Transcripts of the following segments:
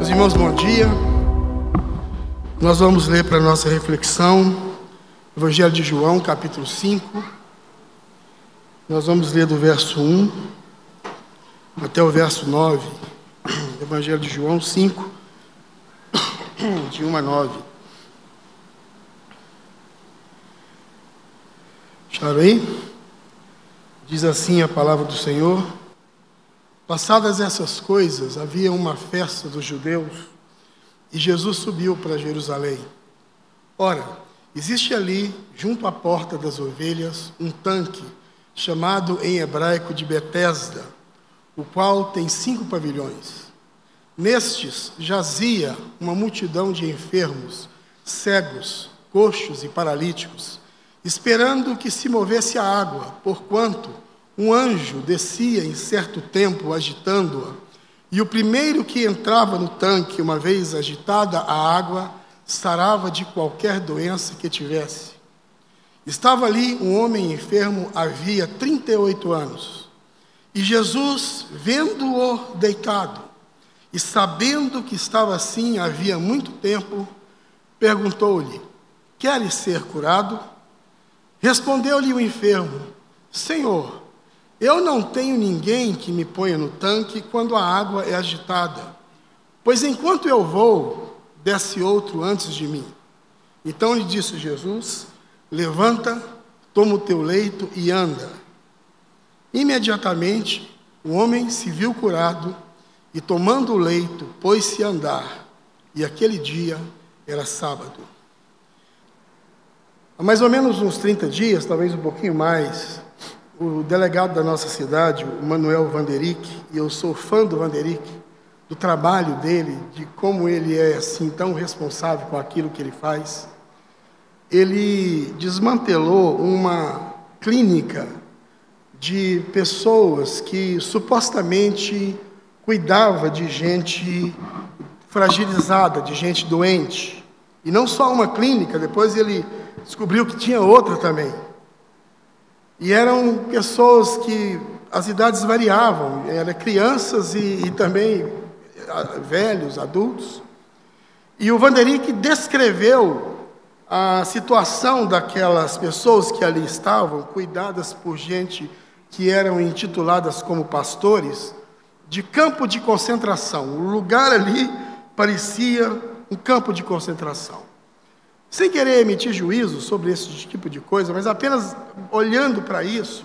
Meus irmãos, bom dia. Nós vamos ler para a nossa reflexão Evangelho de João, capítulo 5. Nós vamos ler do verso 1 até o verso 9. Evangelho de João 5, de 1 a 9. Acharam aí? Diz assim a palavra do Senhor. Passadas essas coisas, havia uma festa dos judeus e Jesus subiu para Jerusalém. Ora, existe ali, junto à porta das ovelhas, um tanque chamado em hebraico de Betesda, o qual tem cinco pavilhões. Nestes jazia uma multidão de enfermos, cegos, coxos e paralíticos, esperando que se movesse a água, porquanto um anjo descia em certo tempo agitando-a, e o primeiro que entrava no tanque, uma vez agitada a água, sarava de qualquer doença que tivesse. Estava ali um homem enfermo havia 38 anos. E Jesus, vendo-o deitado e sabendo que estava assim havia muito tempo, perguntou-lhe: Queres ser curado? Respondeu-lhe o enfermo: Senhor, eu não tenho ninguém que me ponha no tanque quando a água é agitada, pois enquanto eu vou, desce outro antes de mim. Então lhe disse Jesus: Levanta, toma o teu leito e anda. Imediatamente o homem se viu curado e, tomando o leito, pôs-se a andar. E aquele dia era sábado. Há mais ou menos uns 30 dias, talvez um pouquinho mais, o delegado da nossa cidade, o Manuel Vanderick, e eu sou fã do Vanderick, do trabalho dele, de como ele é assim tão responsável com aquilo que ele faz. Ele desmantelou uma clínica de pessoas que supostamente cuidava de gente fragilizada, de gente doente. E não só uma clínica, depois ele descobriu que tinha outra também. E eram pessoas que as idades variavam, eram crianças e, e também velhos, adultos. E o Vanderick descreveu a situação daquelas pessoas que ali estavam, cuidadas por gente que eram intituladas como pastores, de campo de concentração. O lugar ali parecia um campo de concentração. Sem querer emitir juízo sobre esse tipo de coisa, mas apenas olhando para isso,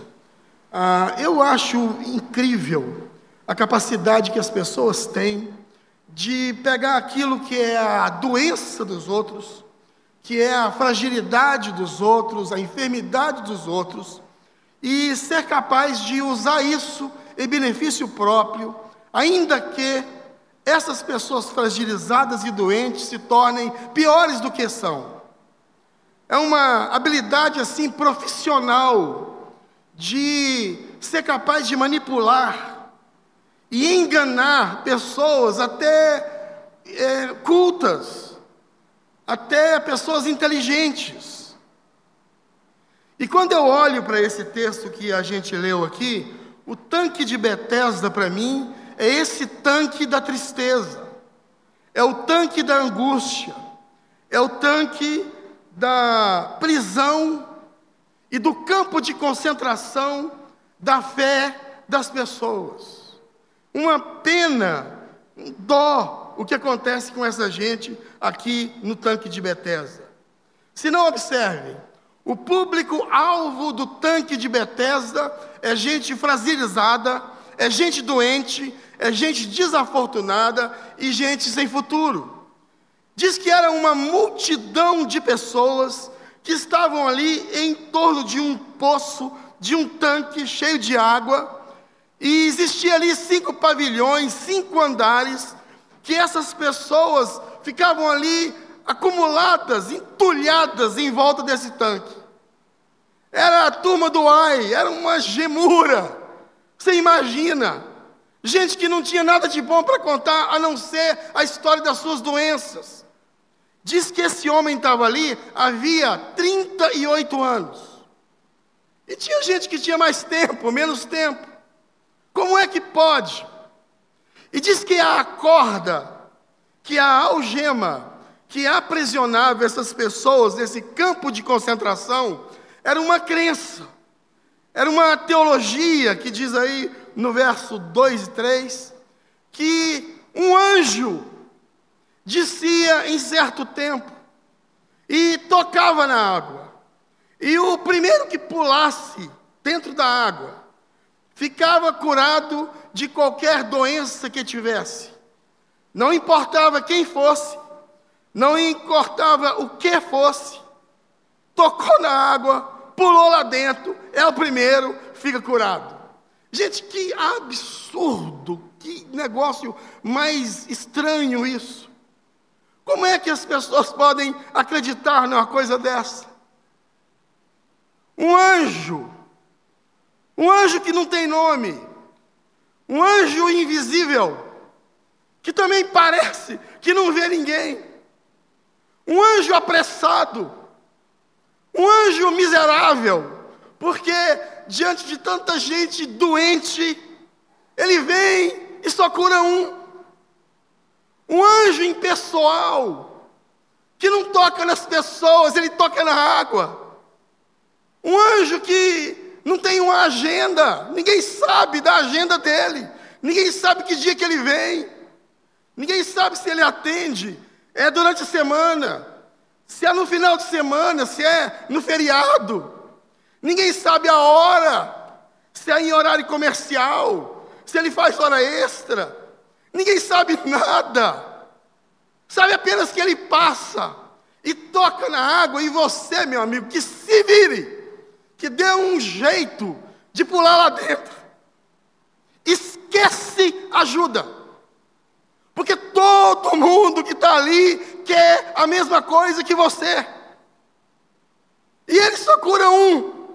ah, eu acho incrível a capacidade que as pessoas têm de pegar aquilo que é a doença dos outros, que é a fragilidade dos outros, a enfermidade dos outros, e ser capaz de usar isso em benefício próprio, ainda que essas pessoas fragilizadas e doentes se tornem piores do que são. É uma habilidade assim profissional de ser capaz de manipular e enganar pessoas até é, cultas, até pessoas inteligentes. E quando eu olho para esse texto que a gente leu aqui, o tanque de Betesda para mim é esse tanque da tristeza, é o tanque da angústia, é o tanque da prisão e do campo de concentração da fé das pessoas. Uma pena, um dó, o que acontece com essa gente aqui no tanque de Betesda. Se não observem, o público alvo do tanque de Betesda é gente fragilizada, é gente doente, é gente desafortunada e gente sem futuro. Diz que era uma multidão de pessoas que estavam ali em torno de um poço, de um tanque cheio de água, e existia ali cinco pavilhões, cinco andares, que essas pessoas ficavam ali acumuladas, entulhadas em volta desse tanque. Era a turma do ai, era uma gemura. Você imagina? Gente que não tinha nada de bom para contar a não ser a história das suas doenças. Diz que esse homem estava ali havia 38 anos. E tinha gente que tinha mais tempo, menos tempo. Como é que pode? E diz que a corda que a algema que aprisionava essas pessoas nesse campo de concentração era uma crença, era uma teologia que diz aí no verso 2 e 3 que um anjo descia em certo tempo e tocava na água. E o primeiro que pulasse dentro da água ficava curado de qualquer doença que tivesse. Não importava quem fosse, não importava o que fosse, tocou na água, pulou lá dentro, é o primeiro, fica curado. Gente, que absurdo, que negócio mais estranho isso. Como é que as pessoas podem acreditar numa coisa dessa? Um anjo, um anjo que não tem nome, um anjo invisível, que também parece que não vê ninguém, um anjo apressado, um anjo miserável, porque diante de tanta gente doente, ele vem e só cura um. Um anjo impessoal, que não toca nas pessoas, ele toca na água. Um anjo que não tem uma agenda, ninguém sabe da agenda dele, ninguém sabe que dia que ele vem, ninguém sabe se ele atende, é durante a semana, se é no final de semana, se é no feriado, ninguém sabe a hora, se é em horário comercial, se ele faz hora extra, ninguém sabe nada, sabe apenas que ele passa e toca na água, e você, meu amigo, que se vire que dê um jeito de pular lá dentro. Esquece ajuda. Porque todo mundo que está ali quer a mesma coisa que você. E ele só cura um.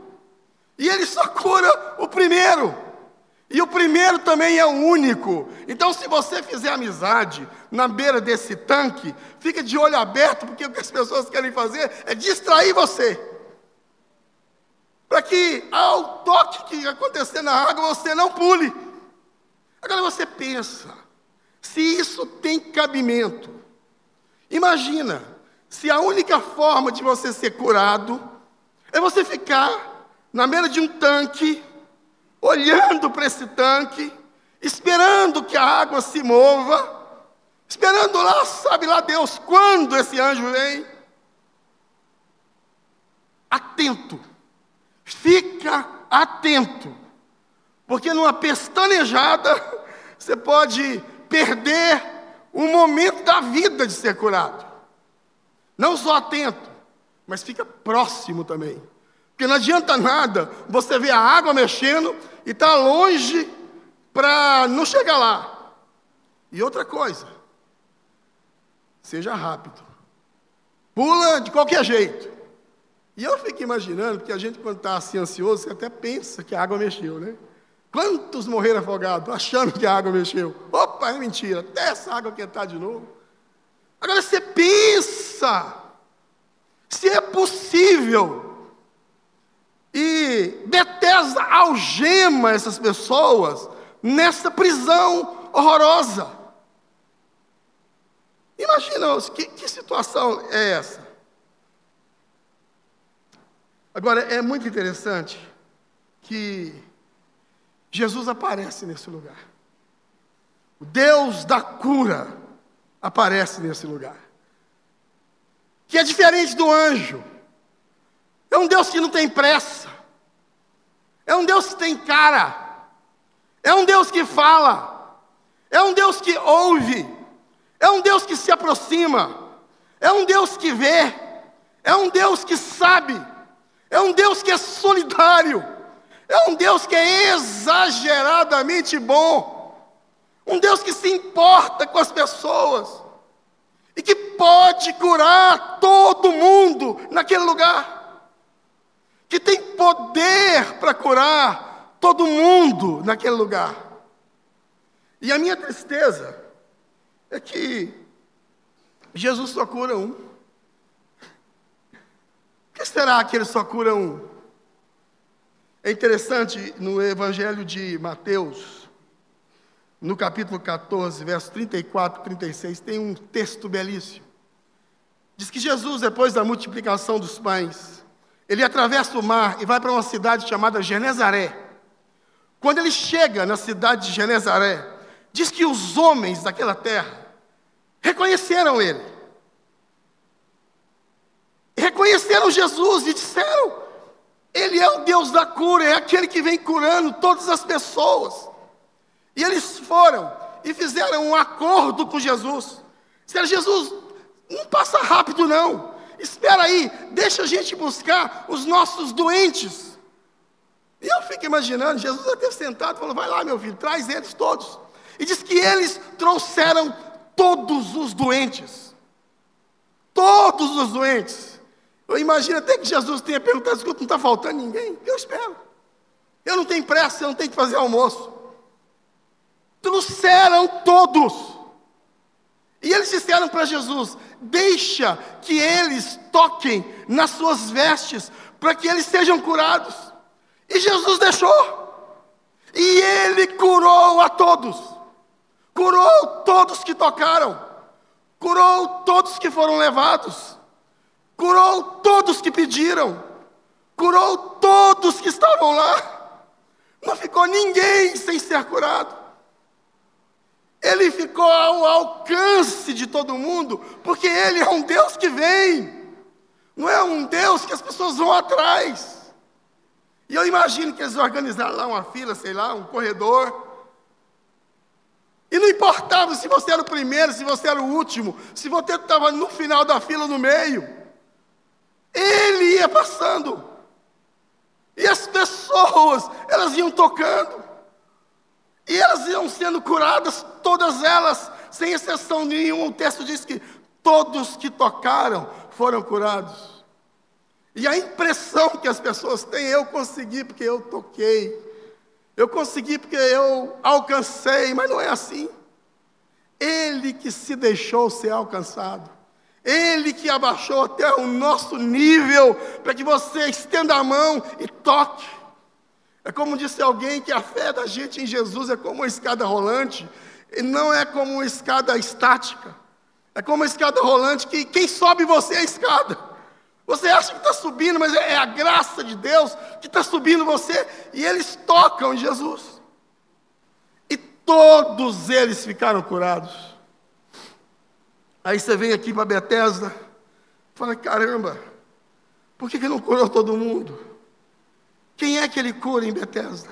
E ele só cura o primeiro. E o primeiro também é o único. Então, se você fizer amizade na beira desse tanque, fica de olho aberto, porque o que as pessoas querem fazer é distrair você para que ao toque que acontecer na água você não pule. Agora você pensa, se isso tem cabimento, imagina se a única forma de você ser curado é você ficar na beira de um tanque, olhando para esse tanque, esperando que a água se mova, esperando lá, sabe lá Deus, quando esse anjo vem. Atento Fica atento, porque numa pestanejada você pode perder o momento da vida de ser curado. Não só atento, mas fica próximo também. Porque não adianta nada você ver a água mexendo e estar tá longe para não chegar lá. E outra coisa, seja rápido. Pula de qualquer jeito. E eu fico imaginando, porque a gente, quando está assim ansioso, você até pensa que a água mexeu, né? Quantos morreram afogados, achando que a água mexeu? Opa, é mentira, até essa água quentar de novo. Agora você pensa, se é possível, e Bethesda algema essas pessoas nessa prisão horrorosa. Imagina, que, que situação é essa? Agora, é muito interessante que Jesus aparece nesse lugar. O Deus da cura aparece nesse lugar. Que é diferente do anjo. É um Deus que não tem pressa. É um Deus que tem cara. É um Deus que fala. É um Deus que ouve. É um Deus que se aproxima. É um Deus que vê. É um Deus que sabe. É um Deus que é solidário. É um Deus que é exageradamente bom. Um Deus que se importa com as pessoas. E que pode curar todo mundo naquele lugar. Que tem poder para curar todo mundo naquele lugar. E a minha tristeza é que Jesus só cura um que será que ele só cura um? É interessante no Evangelho de Mateus, no capítulo 14, verso 34 e 36, tem um texto belíssimo. Diz que Jesus, depois da multiplicação dos pães, ele atravessa o mar e vai para uma cidade chamada Genezaré. Quando ele chega na cidade de Genezaré, diz que os homens daquela terra reconheceram ele. Reconheceram Jesus e disseram: Ele é o Deus da cura, é aquele que vem curando todas as pessoas. E eles foram e fizeram um acordo com Jesus. Disseram: Jesus, não passa rápido não. Espera aí, deixa a gente buscar os nossos doentes. E eu fico imaginando, Jesus até sentado falou: Vai lá, meu filho, traz eles todos. E diz que eles trouxeram todos os doentes. Todos os doentes. Eu imagino até que Jesus tenha perguntado: Escuta, não está faltando ninguém? Eu espero. Eu não tenho pressa, eu não tenho que fazer almoço. Trouxeram todos. E eles disseram para Jesus: Deixa que eles toquem nas suas vestes, para que eles sejam curados. E Jesus deixou. E ele curou a todos. Curou todos que tocaram. Curou todos que foram levados. Curou todos que pediram. Curou todos que estavam lá. Não ficou ninguém sem ser curado. Ele ficou ao alcance de todo mundo, porque Ele é um Deus que vem, não é um Deus que as pessoas vão atrás. E eu imagino que eles organizaram lá uma fila, sei lá, um corredor. E não importava se você era o primeiro, se você era o último, se você estava no final da fila, no meio. Ele ia passando. E as pessoas, elas iam tocando. E elas iam sendo curadas, todas elas, sem exceção nenhuma. O texto diz que todos que tocaram foram curados. E a impressão que as pessoas têm, eu consegui porque eu toquei. Eu consegui porque eu alcancei, mas não é assim. Ele que se deixou ser alcançado. Ele que abaixou até o nosso nível para que você estenda a mão e toque. É como disse alguém que a fé da gente em Jesus é como uma escada rolante, e não é como uma escada estática. É como uma escada rolante que quem sobe você é a escada. Você acha que está subindo, mas é a graça de Deus que está subindo você, e eles tocam em Jesus. E todos eles ficaram curados. Aí você vem aqui para Betesda, fala: caramba, por que, que não curou todo mundo? Quem é que ele cura em Betesda?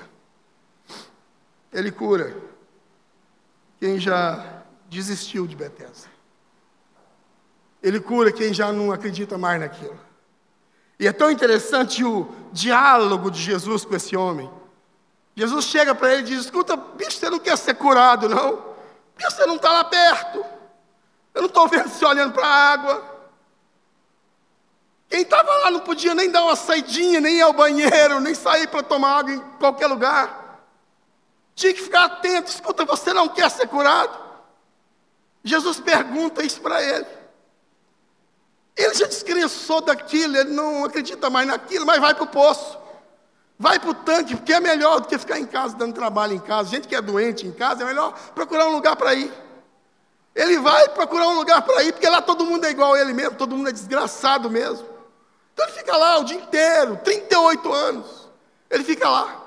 Ele cura quem já desistiu de Betesda. Ele cura quem já não acredita mais naquilo. E é tão interessante o diálogo de Jesus com esse homem. Jesus chega para ele e diz: Escuta, bicho, você não quer ser curado, não? Porque você não está lá perto. Eu não estou vendo você olhando para a água. Quem estava lá não podia nem dar uma saidinha, nem ir ao banheiro, nem sair para tomar água em qualquer lugar. Tinha que ficar atento. Escuta, você não quer ser curado? Jesus pergunta isso para ele. Ele já descrençou daquilo, ele não acredita mais naquilo, mas vai para o poço. Vai para o tanque, porque é melhor do que ficar em casa dando trabalho em casa. Gente que é doente em casa, é melhor procurar um lugar para ir. Ele vai procurar um lugar para ir, porque lá todo mundo é igual a ele mesmo, todo mundo é desgraçado mesmo. Então ele fica lá o dia inteiro, 38 anos. Ele fica lá.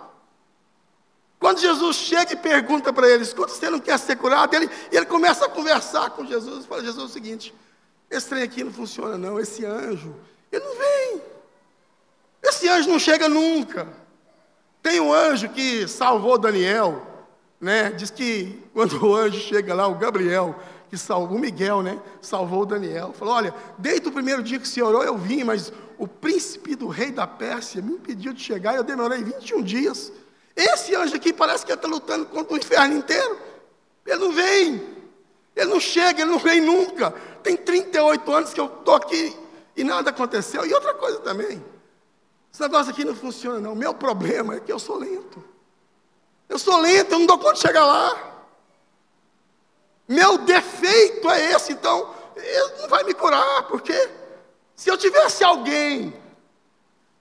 Quando Jesus chega e pergunta para ele, escuta, você não quer ser curado? Ele, ele começa a conversar com Jesus e fala, Jesus, é o seguinte, esse trem aqui não funciona não, esse anjo, ele não vem. Esse anjo não chega nunca. Tem um anjo que salvou Daniel, né? Diz que quando o anjo chega lá, o Gabriel, que salvou, o Miguel, né? Salvou Daniel. Falou: Olha, desde o primeiro dia que se orou, eu vim, mas o príncipe do rei da Pérsia me impediu de chegar, eu demorei 21 dias. Esse anjo aqui parece que está lutando contra o inferno inteiro. Ele não vem, ele não chega, ele não vem nunca. Tem 38 anos que eu estou aqui e nada aconteceu. E outra coisa também, esse negócio aqui não funciona, não. Meu problema é que eu sou lento. Eu sou lento, eu não dou conta de chegar lá. Meu defeito é esse, então, ele não vai me curar, por quê? Se eu tivesse alguém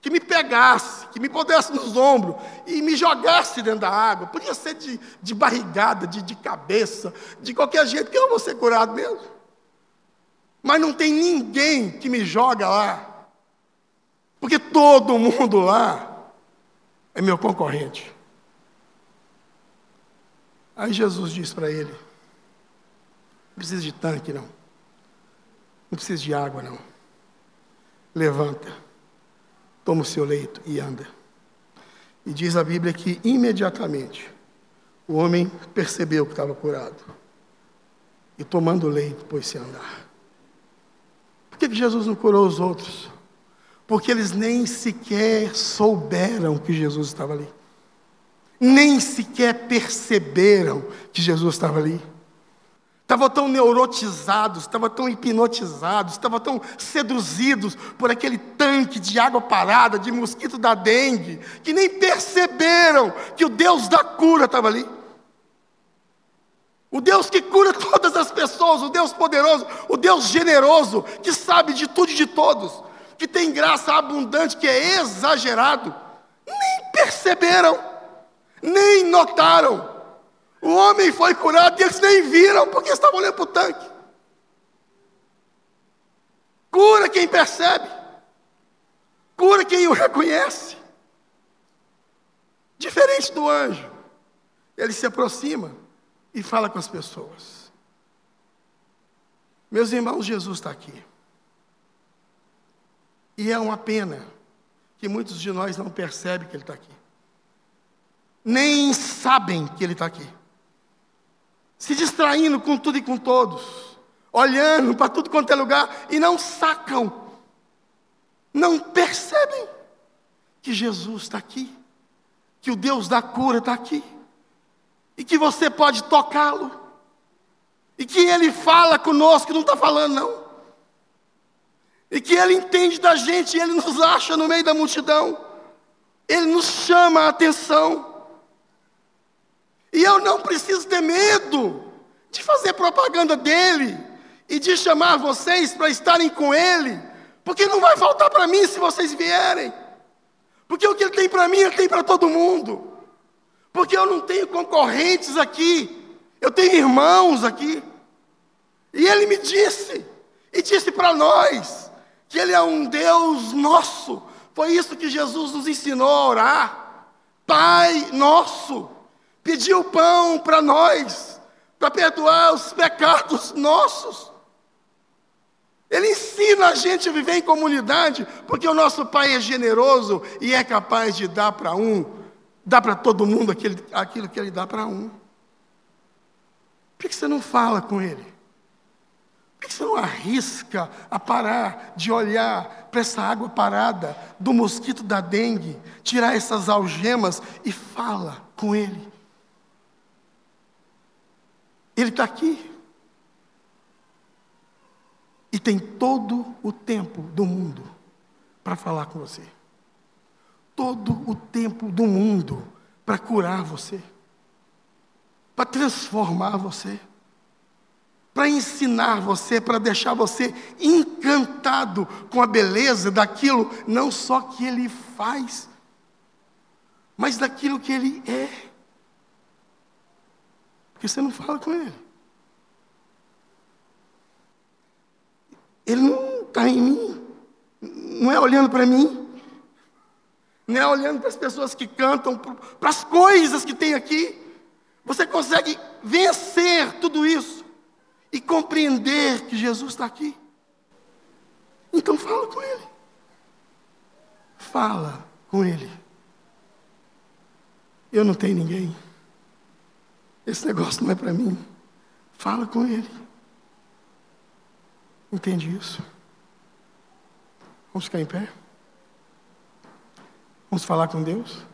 que me pegasse, que me pudesse nos ombros e me jogasse dentro da água. Podia ser de, de barrigada, de, de cabeça, de qualquer jeito, que eu vou ser curado mesmo. Mas não tem ninguém que me joga lá, porque todo mundo lá é meu concorrente. Aí Jesus disse para ele: Não precisa de tanque, não. Não precisa de água, não. Levanta, toma o seu leito e anda. E diz a Bíblia que imediatamente o homem percebeu que estava curado. E tomando o leito, pôs-se a andar. Por que Jesus não curou os outros? Porque eles nem sequer souberam que Jesus estava ali nem sequer perceberam que Jesus estava ali. Estavam tão neurotizados, estavam tão hipnotizados, estavam tão seduzidos por aquele tanque de água parada, de mosquito da dengue, que nem perceberam que o Deus da cura estava ali. O Deus que cura todas as pessoas, o Deus poderoso, o Deus generoso, que sabe de tudo e de todos, que tem graça abundante, que é exagerado, nem perceberam nem notaram. O homem foi curado e eles nem viram, porque estavam olhando para o tanque. Cura quem percebe, cura quem o reconhece. Diferente do anjo, ele se aproxima e fala com as pessoas. Meus irmãos, Jesus está aqui. E é uma pena que muitos de nós não percebem que Ele está aqui nem sabem que Ele está aqui. Se distraindo com tudo e com todos, olhando para tudo quanto é lugar e não sacam, não percebem que Jesus está aqui, que o Deus da cura está aqui, e que você pode tocá-lo, e que Ele fala conosco, não está falando não, e que Ele entende da gente, Ele nos acha no meio da multidão, Ele nos chama a atenção. E eu não preciso ter medo de fazer propaganda dele e de chamar vocês para estarem com ele, porque não vai faltar para mim se vocês vierem. Porque o que ele tem para mim, ele tem para todo mundo. Porque eu não tenho concorrentes aqui, eu tenho irmãos aqui. E ele me disse, e disse para nós, que ele é um Deus nosso. Foi isso que Jesus nos ensinou a orar. Pai nosso pediu pão para nós, para perdoar os pecados nossos. Ele ensina a gente a viver em comunidade, porque o nosso Pai é generoso e é capaz de dar para um, dar para todo mundo aquilo, aquilo que Ele dá para um. Por que você não fala com Ele? Por que você não arrisca a parar de olhar para essa água parada do mosquito da dengue, tirar essas algemas e fala com Ele? Ele está aqui. E tem todo o tempo do mundo para falar com você. Todo o tempo do mundo para curar você. Para transformar você. Para ensinar você, para deixar você encantado com a beleza daquilo, não só que Ele faz, mas daquilo que Ele é. Porque você não fala com ele. Ele não está em mim. Não é olhando para mim. Não é olhando para as pessoas que cantam, para as coisas que tem aqui. Você consegue vencer tudo isso e compreender que Jesus está aqui. Então fala com Ele. Fala com Ele. Eu não tenho ninguém. Esse negócio não é para mim. Fala com ele. Entende isso? Vamos ficar em pé? Vamos falar com Deus?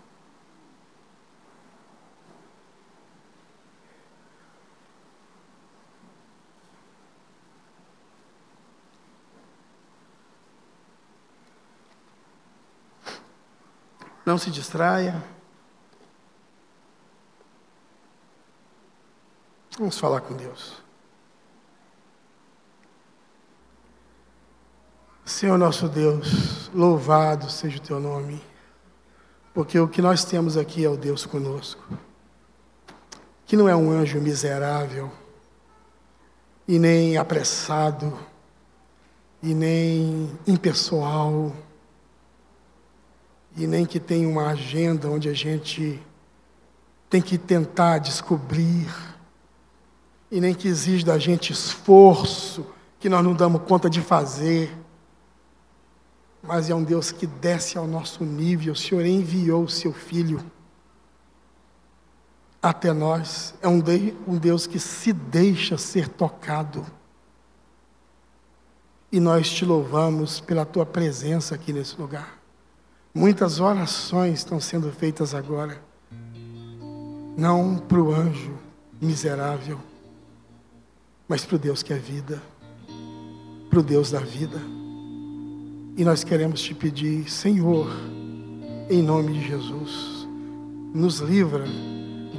Não se distraia. Vamos falar com Deus. Senhor nosso Deus, louvado seja o teu nome. Porque o que nós temos aqui é o Deus conosco, que não é um anjo miserável, e nem apressado, e nem impessoal, e nem que tem uma agenda onde a gente tem que tentar descobrir, e nem que exige da gente esforço que nós não damos conta de fazer. Mas é um Deus que desce ao nosso nível. O Senhor enviou o seu Filho até nós. É um, Deus que se deixa ser tocado. E nós te louvamos pela tua presença aqui nesse lugar. Muitas orações estão sendo feitas agora. Não para o anjo miserável, mas para o Deus que é vida, para o Deus da vida. E nós queremos te pedir, Senhor, em nome de Jesus, nos livra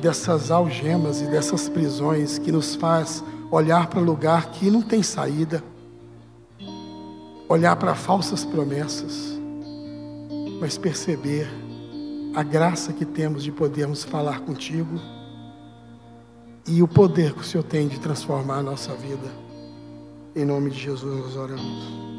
dessas algemas e dessas prisões que nos faz olhar para lugar que não tem saída, olhar para falsas promessas, mas perceber a graça que temos de podermos falar contigo e o poder que o Senhor tem de transformar a nossa vida. Em nome de Jesus nós oramos.